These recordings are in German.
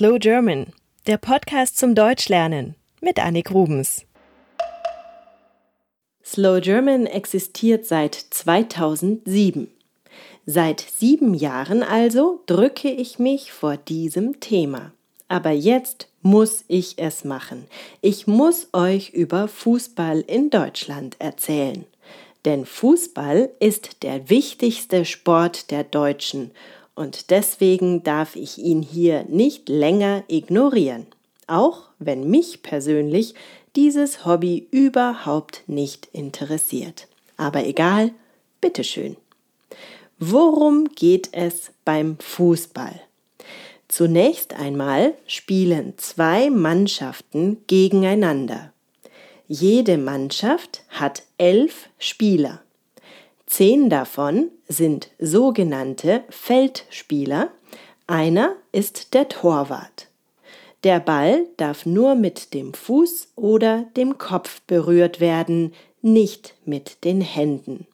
Slow German, der Podcast zum Deutschlernen mit Annik Rubens. Slow German existiert seit 2007. Seit sieben Jahren also drücke ich mich vor diesem Thema. Aber jetzt muss ich es machen. Ich muss euch über Fußball in Deutschland erzählen. Denn Fußball ist der wichtigste Sport der Deutschen und deswegen darf ich ihn hier nicht länger ignorieren, auch wenn mich persönlich dieses Hobby überhaupt nicht interessiert. Aber egal, bitteschön. Worum geht es beim Fußball? Zunächst einmal spielen zwei Mannschaften gegeneinander. Jede Mannschaft hat elf Spieler. Zehn davon sind sogenannte Feldspieler, einer ist der Torwart. Der Ball darf nur mit dem Fuß oder dem Kopf berührt werden, nicht mit den Händen.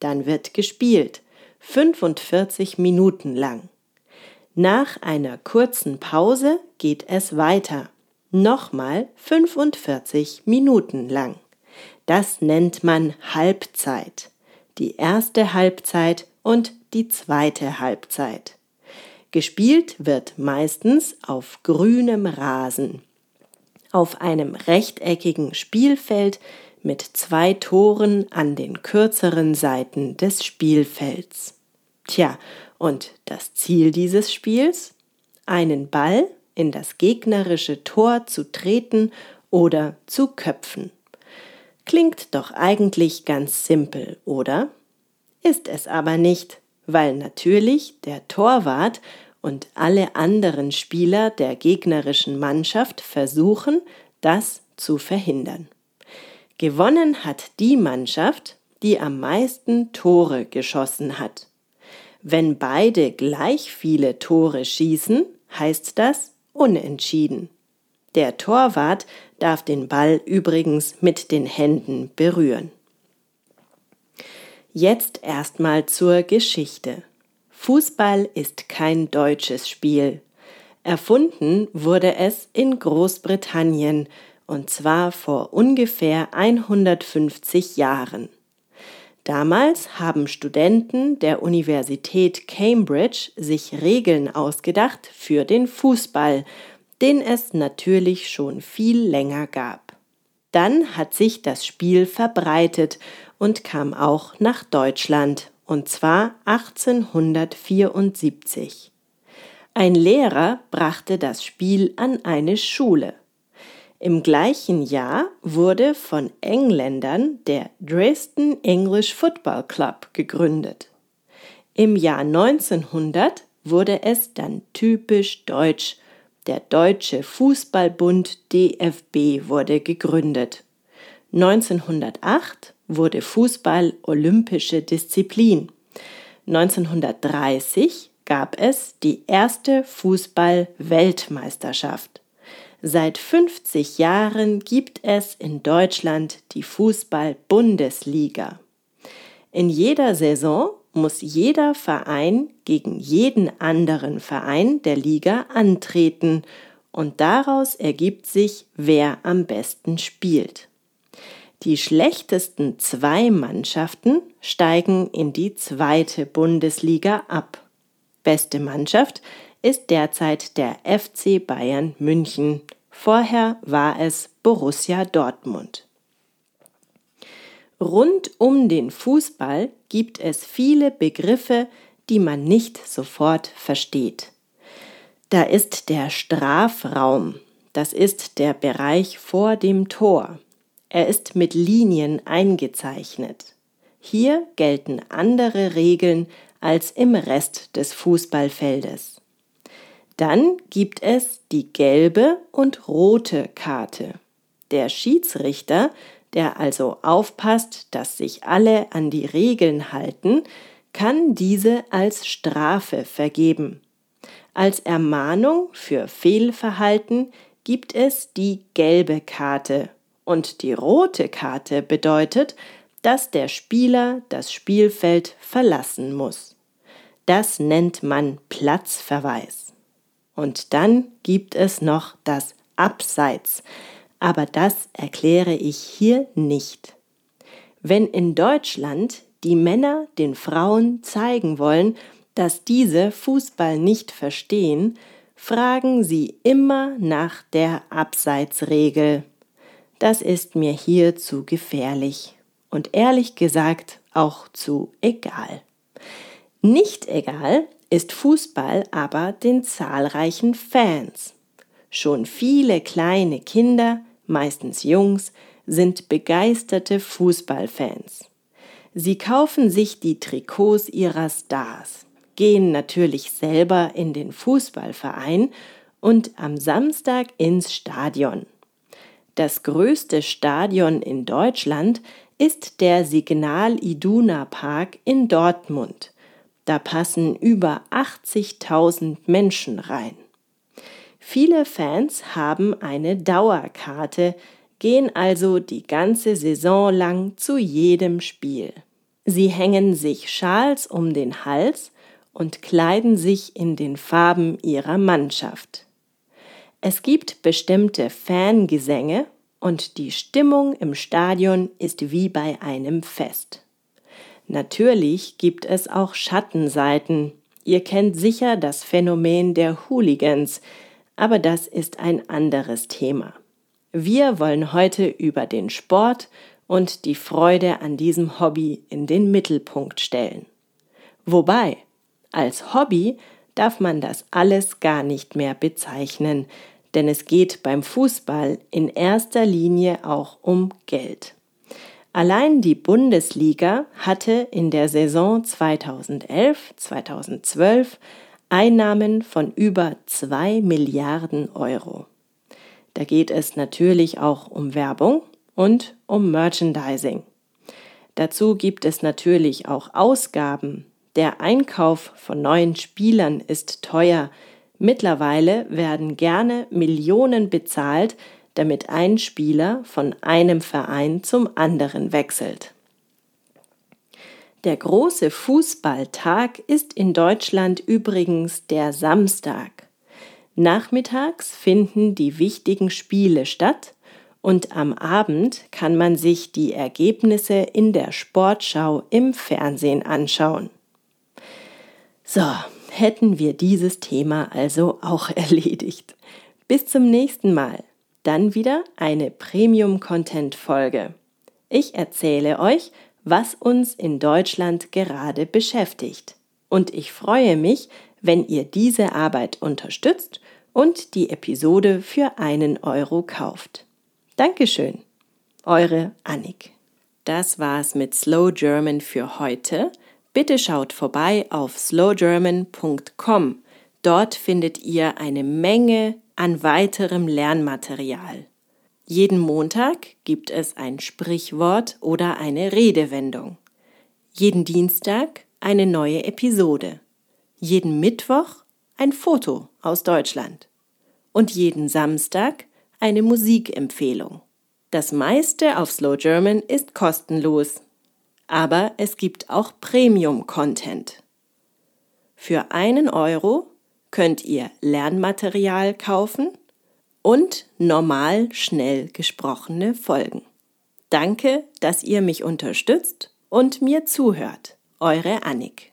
Dann wird gespielt, 45 Minuten lang. Nach einer kurzen Pause geht es weiter, nochmal 45 Minuten lang. Das nennt man Halbzeit die erste Halbzeit und die zweite Halbzeit. Gespielt wird meistens auf grünem Rasen, auf einem rechteckigen Spielfeld mit zwei Toren an den kürzeren Seiten des Spielfelds. Tja, und das Ziel dieses Spiels? Einen Ball in das gegnerische Tor zu treten oder zu köpfen. Klingt doch eigentlich ganz simpel, oder? Ist es aber nicht, weil natürlich der Torwart und alle anderen Spieler der gegnerischen Mannschaft versuchen, das zu verhindern. Gewonnen hat die Mannschaft, die am meisten Tore geschossen hat. Wenn beide gleich viele Tore schießen, heißt das unentschieden. Der Torwart darf den Ball übrigens mit den Händen berühren. Jetzt erstmal zur Geschichte. Fußball ist kein deutsches Spiel. Erfunden wurde es in Großbritannien und zwar vor ungefähr 150 Jahren. Damals haben Studenten der Universität Cambridge sich Regeln ausgedacht für den Fußball den es natürlich schon viel länger gab. Dann hat sich das Spiel verbreitet und kam auch nach Deutschland, und zwar 1874. Ein Lehrer brachte das Spiel an eine Schule. Im gleichen Jahr wurde von Engländern der Dresden English Football Club gegründet. Im Jahr 1900 wurde es dann typisch deutsch der Deutsche Fußballbund DFB wurde gegründet. 1908 wurde Fußball olympische Disziplin. 1930 gab es die erste Fußball-Weltmeisterschaft. Seit 50 Jahren gibt es in Deutschland die Fußball-Bundesliga. In jeder Saison muss jeder Verein gegen jeden anderen Verein der Liga antreten und daraus ergibt sich, wer am besten spielt. Die schlechtesten zwei Mannschaften steigen in die zweite Bundesliga ab. Beste Mannschaft ist derzeit der FC Bayern München. Vorher war es Borussia Dortmund. Rund um den Fußball gibt es viele Begriffe, die man nicht sofort versteht. Da ist der Strafraum, das ist der Bereich vor dem Tor. Er ist mit Linien eingezeichnet. Hier gelten andere Regeln als im Rest des Fußballfeldes. Dann gibt es die gelbe und rote Karte. Der Schiedsrichter der also aufpasst, dass sich alle an die Regeln halten, kann diese als Strafe vergeben. Als Ermahnung für Fehlverhalten gibt es die gelbe Karte und die rote Karte bedeutet, dass der Spieler das Spielfeld verlassen muss. Das nennt man Platzverweis. Und dann gibt es noch das Abseits. Aber das erkläre ich hier nicht. Wenn in Deutschland die Männer den Frauen zeigen wollen, dass diese Fußball nicht verstehen, fragen sie immer nach der Abseitsregel. Das ist mir hier zu gefährlich und ehrlich gesagt auch zu egal. Nicht egal ist Fußball aber den zahlreichen Fans. Schon viele kleine Kinder, meistens Jungs, sind begeisterte Fußballfans. Sie kaufen sich die Trikots ihrer Stars gehen natürlich selber in den Fußballverein und am Samstag ins Stadion. Das größte Stadion in Deutschland ist der Signal Iduna Park in Dortmund. Da passen über 80.000 Menschen rein. Viele Fans haben eine Dauerkarte, gehen also die ganze Saison lang zu jedem Spiel. Sie hängen sich Schals um den Hals und kleiden sich in den Farben ihrer Mannschaft. Es gibt bestimmte Fangesänge und die Stimmung im Stadion ist wie bei einem Fest. Natürlich gibt es auch Schattenseiten. Ihr kennt sicher das Phänomen der Hooligans, aber das ist ein anderes Thema. Wir wollen heute über den Sport und die Freude an diesem Hobby in den Mittelpunkt stellen. Wobei, als Hobby darf man das alles gar nicht mehr bezeichnen, denn es geht beim Fußball in erster Linie auch um Geld. Allein die Bundesliga hatte in der Saison 2011-2012 Einnahmen von über 2 Milliarden Euro. Da geht es natürlich auch um Werbung und um Merchandising. Dazu gibt es natürlich auch Ausgaben der Einkauf von neuen Spielern ist teuer. Mittlerweile werden gerne Millionen bezahlt, damit ein Spieler von einem Verein zum anderen wechselt. Der große Fußballtag ist in Deutschland übrigens der Samstag. Nachmittags finden die wichtigen Spiele statt und am Abend kann man sich die Ergebnisse in der Sportschau im Fernsehen anschauen. So, hätten wir dieses Thema also auch erledigt. Bis zum nächsten Mal. Dann wieder eine Premium-Content-Folge. Ich erzähle euch, was uns in Deutschland gerade beschäftigt. Und ich freue mich, wenn ihr diese Arbeit unterstützt und die Episode für einen Euro kauft. Dankeschön. Eure Annik. Das war's mit Slow German für heute. Bitte schaut vorbei auf slowgerman.com. Dort findet ihr eine Menge an weiterem Lernmaterial. Jeden Montag gibt es ein Sprichwort oder eine Redewendung. Jeden Dienstag eine neue Episode. Jeden Mittwoch ein Foto aus Deutschland. Und jeden Samstag eine Musikempfehlung. Das meiste auf Slow German ist kostenlos aber es gibt auch Premium-Content. Für einen Euro könnt ihr Lernmaterial kaufen und normal schnell gesprochene Folgen. Danke, dass ihr mich unterstützt und mir zuhört. Eure Annik.